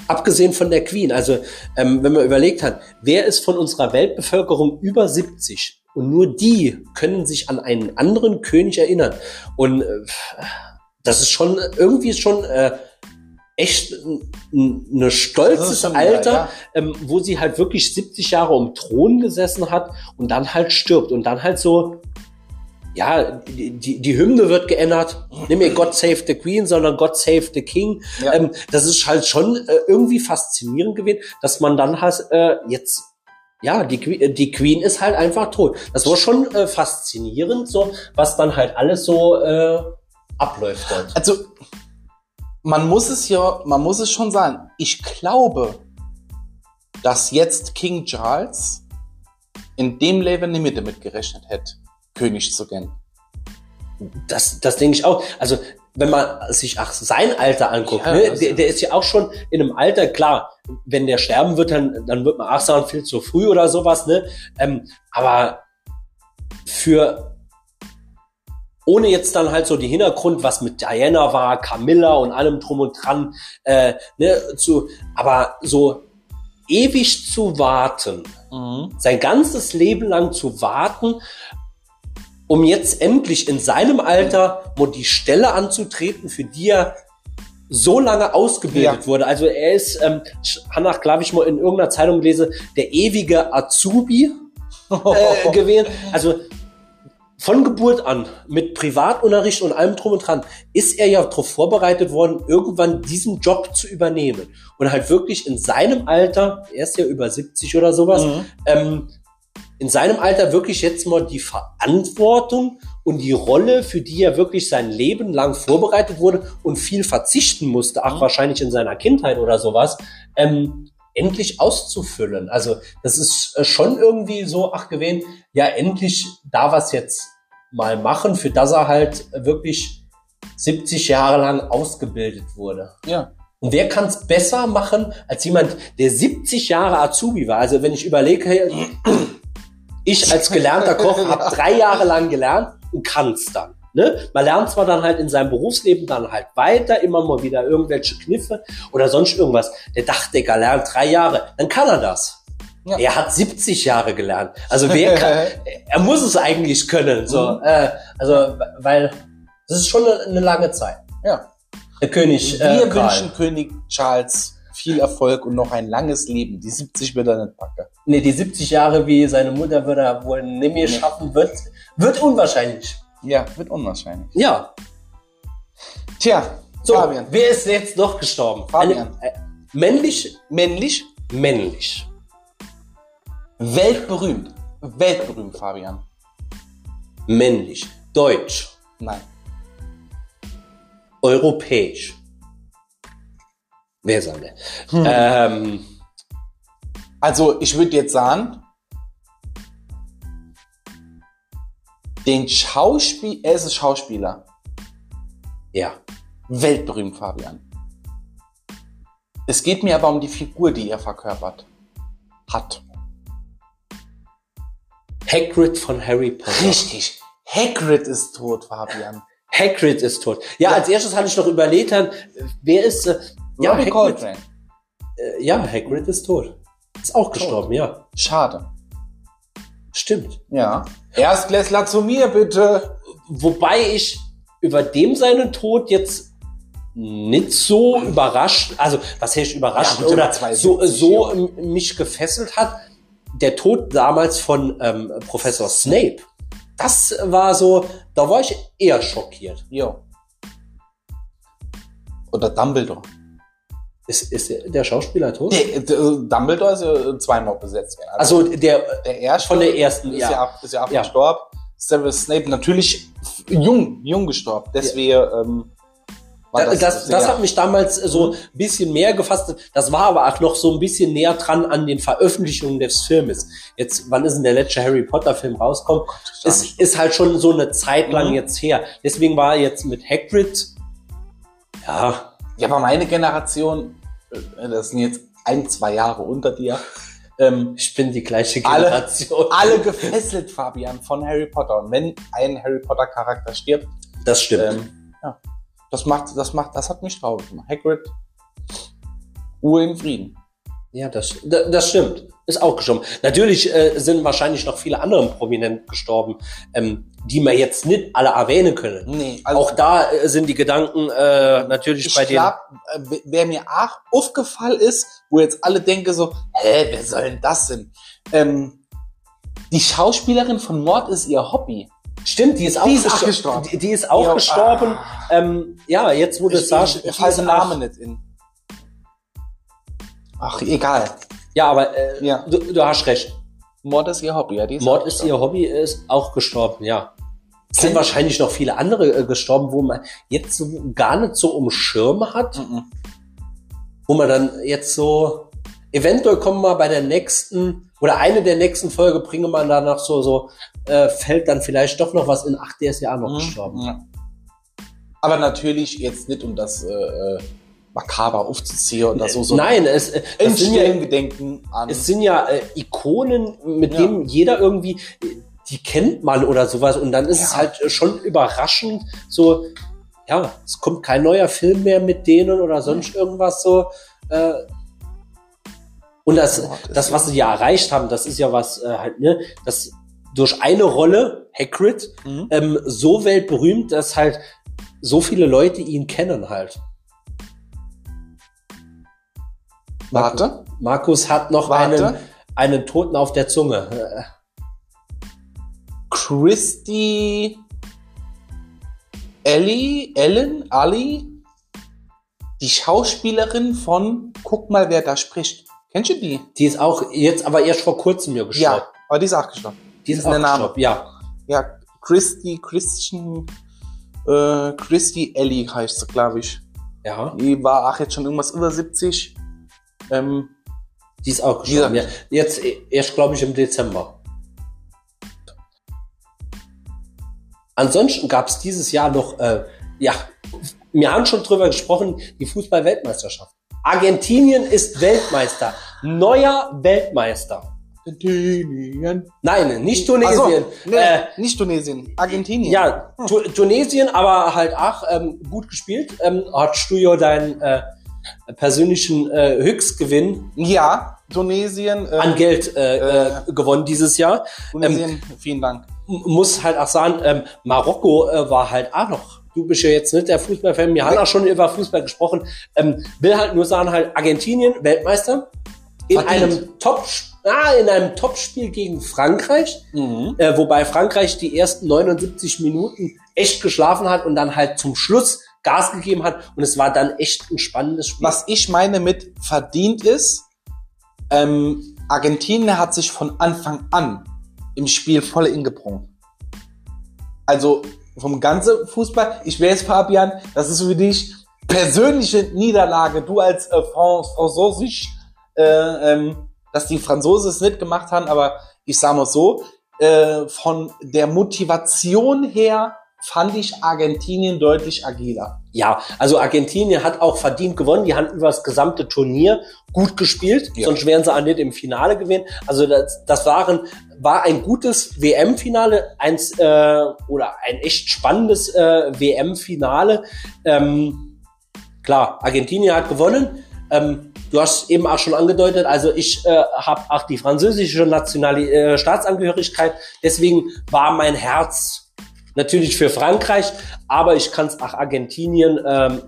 abgesehen von der Queen. Also ähm, wenn man überlegt hat, wer ist von unserer Weltbevölkerung über 70 und nur die können sich an einen anderen König erinnern. Und äh, das ist schon irgendwie schon äh, echt ein, stolzes schon Alter, geil, ähm, wo sie halt wirklich 70 Jahre um Thron gesessen hat und dann halt stirbt und dann halt so, ja, die, die, Hymne wird geändert, nicht mehr God Save the Queen, sondern God Save the King. Ja. Ähm, das ist halt schon äh, irgendwie faszinierend gewesen, dass man dann halt äh, jetzt ja, die, äh, die Queen ist halt einfach tot. Das war schon äh, faszinierend, so was dann halt alles so äh, abläuft dort. Also, man muss es ja, man muss es schon sagen. Ich glaube, dass jetzt King Charles in dem Leben nicht mit damit gerechnet hätte, König zu gehen. Das, das denke ich auch. Also, wenn man sich auch sein Alter anguckt, Ja, ne, der, der ist ja auch schon in einem Alter, klar, wenn der sterben wird, dann, dann wird man auch sagen, viel zu früh oder sowas, ne? Ähm, aber für ohne jetzt dann halt so die Hintergrund, was mit Diana war, Camilla und allem drum und dran, äh, ne, zu, aber so ewig zu warten, sein ganzes Leben lang zu warten, um jetzt endlich in seinem Alter mal die Stelle anzutreten, für die er so lange ausgebildet Ja. wurde. Also er ist, ähm, habe glaube ich mal in irgendeiner Zeitung gelesen, der ewige Azubi äh, [laughs] gewesen. Also von Geburt an, mit Privatunterricht und allem drum und dran, ist er ja darauf vorbereitet worden, irgendwann diesen Job zu übernehmen. Und halt wirklich in seinem Alter, er ist ja über 70 oder sowas, Mhm. ähm, in seinem Alter wirklich jetzt mal die Verantwortung und die Rolle, für die er wirklich sein Leben lang vorbereitet wurde und viel verzichten musste, ach Mhm. wahrscheinlich in seiner Kindheit oder sowas, ähm, endlich auszufüllen. Also das ist äh, schon irgendwie so, ach gewesen, ja endlich da was jetzt mal machen, für das er halt wirklich 70 Jahre lang ausgebildet wurde. Ja. Und wer kann es besser machen als jemand, der 70 Jahre Azubi war? Also wenn ich überlege, ich als gelernter Koch habe drei Jahre lang gelernt und kann es dann. Ne? Man lernt zwar dann halt in seinem Berufsleben dann halt weiter, immer mal wieder irgendwelche Kniffe oder sonst irgendwas. Der Dachdecker lernt drei Jahre, dann kann er das. Ja. Er hat 70 Jahre gelernt. Also wer kann, [laughs] er muss es eigentlich können. So, Mhm. äh, also weil das ist schon eine, eine lange Zeit. Ja. Der König. Wir äh, Karl. wünschen König Charles viel Erfolg und noch ein langes Leben. Die 70 wird er nicht packen. Nee, die 70 Jahre wie seine Mutter würde er wohl nicht mehr schaffen, wird, wird unwahrscheinlich. Ja, wird unwahrscheinlich. Ja. Tja, So, Fabian. wer ist jetzt noch gestorben? Fabian. Eine, äh, männlich? Männlich, Männlich. weltberühmt. Weltberühmt, Fabian. Männlich. Deutsch. Nein. Europäisch. Wer soll der? Hm. Ähm, Also, ich würde jetzt sagen, den Schauspiel, er ist ein Schauspieler. ja. Weltberühmt, Fabian. Es geht mir aber um die Figur, die er verkörpert. Hat. Hagrid von Harry Potter. Richtig. Hagrid ist tot, Fabian. Hagrid ist tot. Ja, Ja. als erstes hatte ich noch überlegt, äh, wer ist, äh, ja, Robbie Hagrid, Coltrane. äh, ja, Hagrid ist tot. Ist auch gestorben, ja. Schade. Stimmt. Ja. Erstklässler zu mir, bitte. Wobei ich über dem seinen Tod jetzt nicht so überrascht, also was heißt überrascht Ja, oder aber 72, so, so ja. mich gefesselt hat. Der Tod damals von ähm, Professor Snape, das war so, da war ich eher schockiert. Jo. Oder Dumbledore. Ist, ist der- der Schauspieler tot? Nee, d- Dumbledore ist ja zweimal besetzt werden. Also der der erste von der ersten, ist ja. ja, ist ja Ja. abgestorben. Severus Snape natürlich jung, jung gestorben. Deswegen ähm, war Das, das, das hat mich damals so ein bisschen mehr gefasst. Das war aber auch noch so ein bisschen näher dran an den Veröffentlichungen des Filmes. Jetzt, wann ist denn der letzte Harry Potter Film rausgekommen? gar Es nicht. ist halt schon so eine Zeit lang Mhm. jetzt her. Deswegen war jetzt mit Hagrid, ja, Ja, aber meine Generation, äh, das sind jetzt ein, zwei Jahre unter dir, ähm, ich bin die gleiche Alle- Generation. alle gefesselt, Fabian, von Harry Potter. Und wenn ein Harry Potter Charakter stirbt, Das stimmt. ähm, ja, das macht, das macht, das hat mich traurig gemacht. Hagrid, Ruhe in Frieden. Ja, das, da- das stimmt. Ist auch gestorben. Natürlich äh, sind wahrscheinlich noch viele andere Prominente gestorben, ähm, die wir jetzt nicht alle erwähnen können. Nee, also auch da äh, sind die Gedanken äh, natürlich ich bei denen. glaube, äh, wer mir auch aufgefallen ist, wo jetzt alle denken so, hä, wer soll denn das denn? Ähm, die Schauspielerin von Mord ist ihr Hobby. Stimmt, die ist auch, Die ist auch gestor- gestorben. Die, die ist auch Ja, gestorben. ah. Ähm, ja, jetzt Ich, es sagst, ich, ich den Namen auch- nicht in. Ach, egal. Ja, aber äh, Ja. du, du hast recht. Mord ist ihr Hobby, ja. Die Mord auch ist ihr Hobby, ist auch gestorben, ja. Es sind wahrscheinlich noch viele andere äh, gestorben, wo man jetzt so gar nicht so um Schirm hat, Mhm. wo man dann jetzt so, eventuell kommen wir bei der nächsten oder eine der nächsten Folge bringen wir danach so, so, äh, fällt dann vielleicht doch noch was in, ach, der ist ja auch noch Mhm. gestorben. Aber natürlich jetzt nicht, um das äh, äh, makaber aufzuziehen oder so. so Nein, es, äh, das sind ja, Gedenken an. Es sind ja äh, Ikonen, mit Ja. denen jeder irgendwie, die kennt man oder sowas. Und dann ist es Ja. halt äh, schon überraschend, so, ja, es kommt kein neuer Film mehr mit denen oder sonst irgendwas so. Äh, und das, Gott, ist das, was sie ja erreicht haben, das ist ja was äh, halt, ne, das durch eine Rolle, Hagrid, Mhm. ähm, so weltberühmt, dass halt so viele Leute ihn kennen halt. Warte. Markus hat noch Warte. einen, einen Toten auf der Zunge. Christy Ellie, Ellen, Ali, die Schauspielerin von Guck mal, wer da spricht. Kennst du die? Die ist auch jetzt aber erst vor kurzem mir gestorben. Ja, aber die ist auch gestorben. die ist ist der Name. Ja. Ja, Christy, Christian, äh, Christy Ellie heißt sie, glaube ich. Ja. Die war auch jetzt schon irgendwas über 70. Ähm, Die ist auch gestorben. Ja. Jetzt erst, glaube ich, im Dezember. Ansonsten gab es dieses Jahr noch, äh, ja, wir haben schon drüber gesprochen, die Fußball-Weltmeisterschaft. Argentinien ist Weltmeister. Neuer Weltmeister. Argentinien. Nein, nicht Ach so, Tunesien. nee, Äh, nicht Tunesien, Argentinien. ja, tu Tunesien, aber halt auch ähm, gut gespielt. Ähm, du ja dein, äh, persönlichen äh, Höchstgewinn Ja, Tunesien. äh, an Geld äh, äh, gewonnen dieses Jahr. Tunesien, vielen Dank. Muss halt auch sagen, ähm, Marokko war halt auch noch. Du bist ja jetzt nicht der Fußballfan, wir haben auch schon über Fußball gesprochen. Ähm, will halt nur sagen, halt Argentinien, Weltmeister, in Verdient. einem Top, ah, in einem Topspiel gegen Frankreich. Mhm. äh, wobei Frankreich die ersten 79 Minuten echt geschlafen hat und dann halt zum Schluss Gas gegeben hat und es war dann echt ein spannendes Spiel. Was ich meine mit verdient ist, ähm, Argentinien hat sich von Anfang an im Spiel voll ingebrungen. Also vom ganzen Fußball, ich weiß, Fabian, das ist für dich persönliche Niederlage. Du als äh, Fran- Französisch, äh, ähm, dass die Franzosen es nicht gemacht haben, aber ich sage mal so, äh, von der Motivation her fand ich Argentinien deutlich agiler. Ja, also Argentinien hat auch verdient gewonnen. Die haben über das gesamte Turnier gut gespielt, Ja. sonst wären sie auch nicht im Finale gewinnen. Also das, das waren, war ein gutes WM-Finale, eins äh, oder ein echt spannendes äh, WM-Finale. Ähm, klar, Argentinien hat gewonnen. Ähm, du hast eben auch schon angedeutet, also ich äh, habe auch die französische Nationali äh, Staatsangehörigkeit. Deswegen war mein Herz natürlich für Frankreich, aber ich kann es auch Argentinien ähm,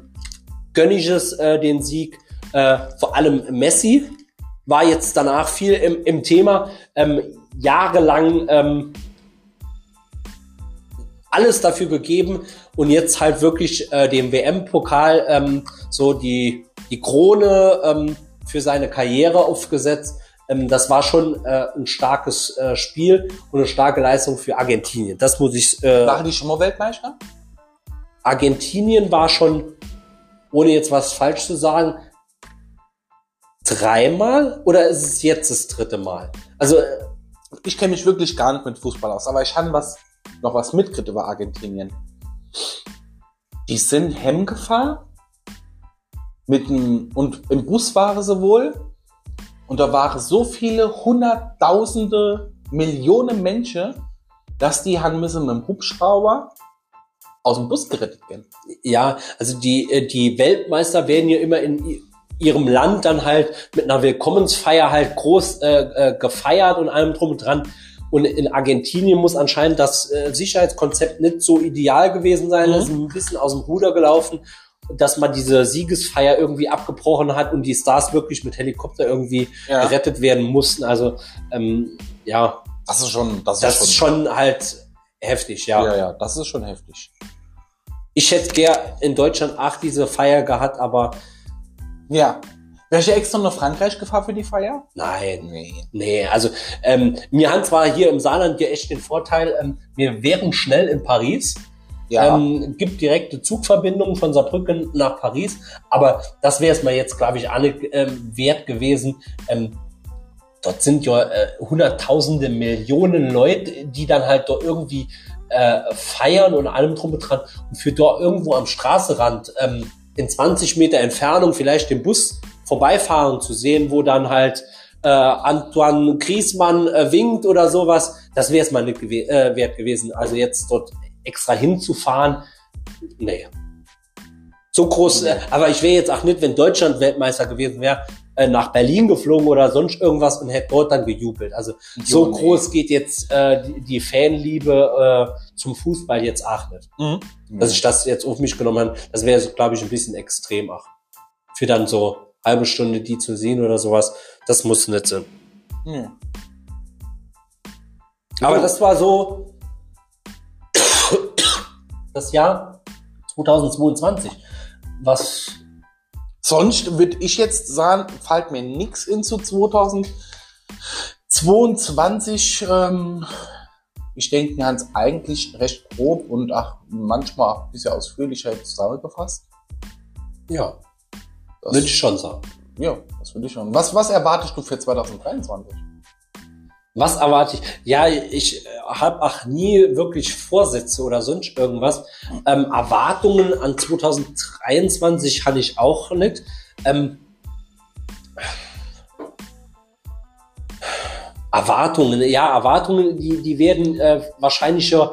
gönn ich es, äh, den Sieg. Äh, vor allem Messi war jetzt danach viel im, im Thema. Ähm, jahrelang ähm, alles dafür gegeben und jetzt halt wirklich äh, dem WM-Pokal ähm, so die, die Krone ähm, für seine Karriere aufgesetzt. Ähm, das war schon äh, ein starkes äh, Spiel und eine starke Leistung für Argentinien. Das muss ich. Äh, Waren die schon mal Weltmeister? Argentinien war schon, ohne jetzt was falsch zu sagen, dreimal oder ist es jetzt das dritte Mal? Also äh, ich kenne mich wirklich gar nicht mit Fußball aus, aber ich habe was, noch was mitgekriegt über Argentinien. Die sind Hemm gefahren mit dem, und im Bus waren sie wohl und da waren so viele hunderttausende Millionen Menschen, dass die haben müssen mit dem Hubschrauber aus dem Bus gerettet werden. ja, also die, äh, die Weltmeister werden ja immer in ihrem Land dann halt mit einer Willkommensfeier halt groß äh, äh, gefeiert und allem drum und dran. Und in Argentinien muss anscheinend das äh, Sicherheitskonzept nicht so ideal gewesen sein. Mhm. Das ist ein bisschen aus dem Ruder gelaufen, dass man diese Siegesfeier irgendwie abgebrochen hat und die Stars wirklich mit Helikopter irgendwie Ja. gerettet werden mussten. Also ähm, ja, Das ist schon, das ist das ist schon halt heftig, ja. ja, ja, das ist schon heftig. Ich hätte gern in Deutschland auch diese Feier gehabt, aber Ja. Welche extra nach Frankreich gefahren für die Feier? nein. Nee. Nee, also ähm, wir haben zwar hier im Saarland ja echt den Vorteil, ähm, wir wären schnell in Paris. Ja. Ähm, gibt direkte Zugverbindungen von Saarbrücken nach Paris, aber das wäre es mal jetzt, glaube ich, nicht ähm, wert gewesen. Ähm, dort sind ja äh, hunderttausende Millionen Leute, die dann halt dort irgendwie äh, feiern und allem drum und dran und für dort irgendwo am Straßenrand ähm, in 20 Meter Entfernung vielleicht den Bus vorbeifahren zu sehen, wo dann halt äh, Antoine Griezmann äh, winkt oder sowas, das wäre es mal nicht gewe äh, wert gewesen. Also jetzt dort extra hinzufahren, nee. So groß, äh, aber ich wäre jetzt auch nicht, wenn Deutschland Weltmeister gewesen wäre, äh, nach Berlin geflogen oder sonst irgendwas und hätte dort dann gejubelt. Also so Jo, nee. groß geht jetzt äh, die, die Fanliebe äh, zum Fußball jetzt auch nicht. Mhm. Dass ich das jetzt auf mich genommen habe, das wäre, glaube ich, ein bisschen extrem auch. Für dann so halbe Stunde die zu sehen oder sowas, das muss nicht sein. Mhm. Aber das war so das Jahr 2022. Was Sonst würde ich jetzt sagen, fällt mir nichts in zu 2022. Ähm, ich denke, wir haben es eigentlich recht grob und ach, manchmal auch ein bisschen ausführlicher zusammengefasst. ja, Das, würde ich schon sagen. ja, das würde ich schon. Was, was erwartest du für 2023? Was erwarte ich? Ja, ich habe auch nie wirklich Vorsätze oder sonst irgendwas. Ähm, Erwartungen an 2023 hatte ich auch nicht. Ähm, Erwartungen, ja, Erwartungen, die, die werden äh, wahrscheinlich ja,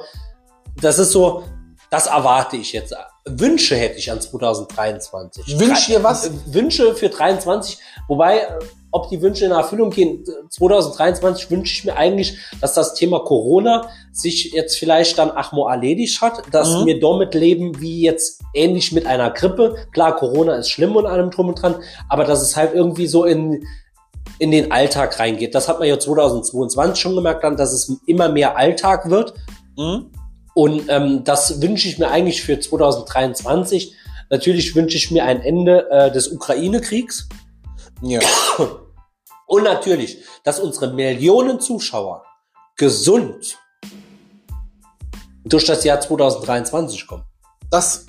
das ist so, das erwarte ich jetzt Wünsche hätte ich an 2023. Wünsch dir was? Äh, Wünsche für 23, wobei, äh, ob die Wünsche in Erfüllung gehen, 2023 wünsche ich mir eigentlich, dass das Thema Corona sich jetzt vielleicht dann Achmo erledigt hat, dass Mhm. wir damit leben wie jetzt ähnlich mit einer Grippe. Klar, Corona ist schlimm und allem drum und dran, aber dass es halt irgendwie so in, in den Alltag reingeht. Das hat man ja 2022 schon gemerkt, dann, dass es immer mehr Alltag wird. Mhm. Und ähm, das wünsche ich mir eigentlich für 2023. Natürlich wünsche ich mir ein Ende äh, des Ukraine-Kriegs. Ja. [coughs] Und natürlich, dass unsere Millionen Zuschauer gesund durch das Jahr 2023 kommen. Das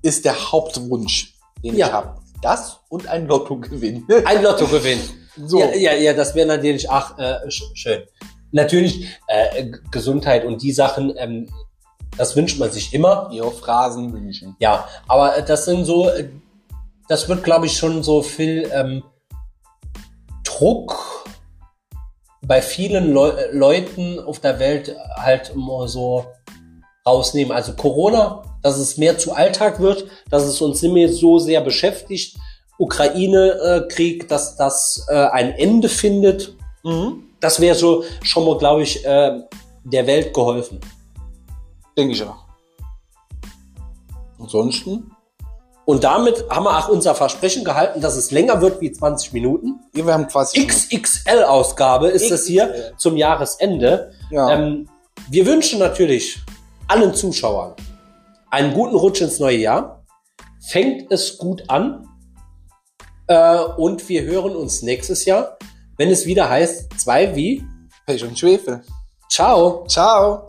ist der Hauptwunsch, den Ja. ich habe. Das und ein Lottogewinn. [laughs] Ein Lottogewinn. So. Ja, ja, ja, das wäre natürlich ach, äh, sch schön. Natürlich äh, Gesundheit und die Sachen, ähm, das wünscht man sich immer. Jo, Phrasen wünschen. Ja, aber äh, das sind so, äh, das wird, glaube ich, schon so viel ähm, Druck bei vielen Leu äh, Leuten auf der Welt halt immer so rausnehmen. Also Corona, dass es mehr zu Alltag wird, dass es uns nicht mehr so sehr beschäftigt. Ukraine-Krieg, dass das äh, ein Ende findet. Mhm. Das wäre so schon mal, glaube ich, äh, der Welt geholfen. Denke ich auch. Ansonsten, Und damit haben wir auch unser Versprechen gehalten, dass es länger wird wie 20 Minuten. ja, wir haben quasi. XXL-Ausgabe ist es hier XXL. zum Jahresende. Ja. Ähm, wir wünschen natürlich allen Zuschauern einen guten Rutsch ins neue Jahr. Fängt es gut an. Äh, und wir hören uns nächstes Jahr, wenn es wieder heißt, zwei wie. Pech und Schwefel. Ciao. Ciao.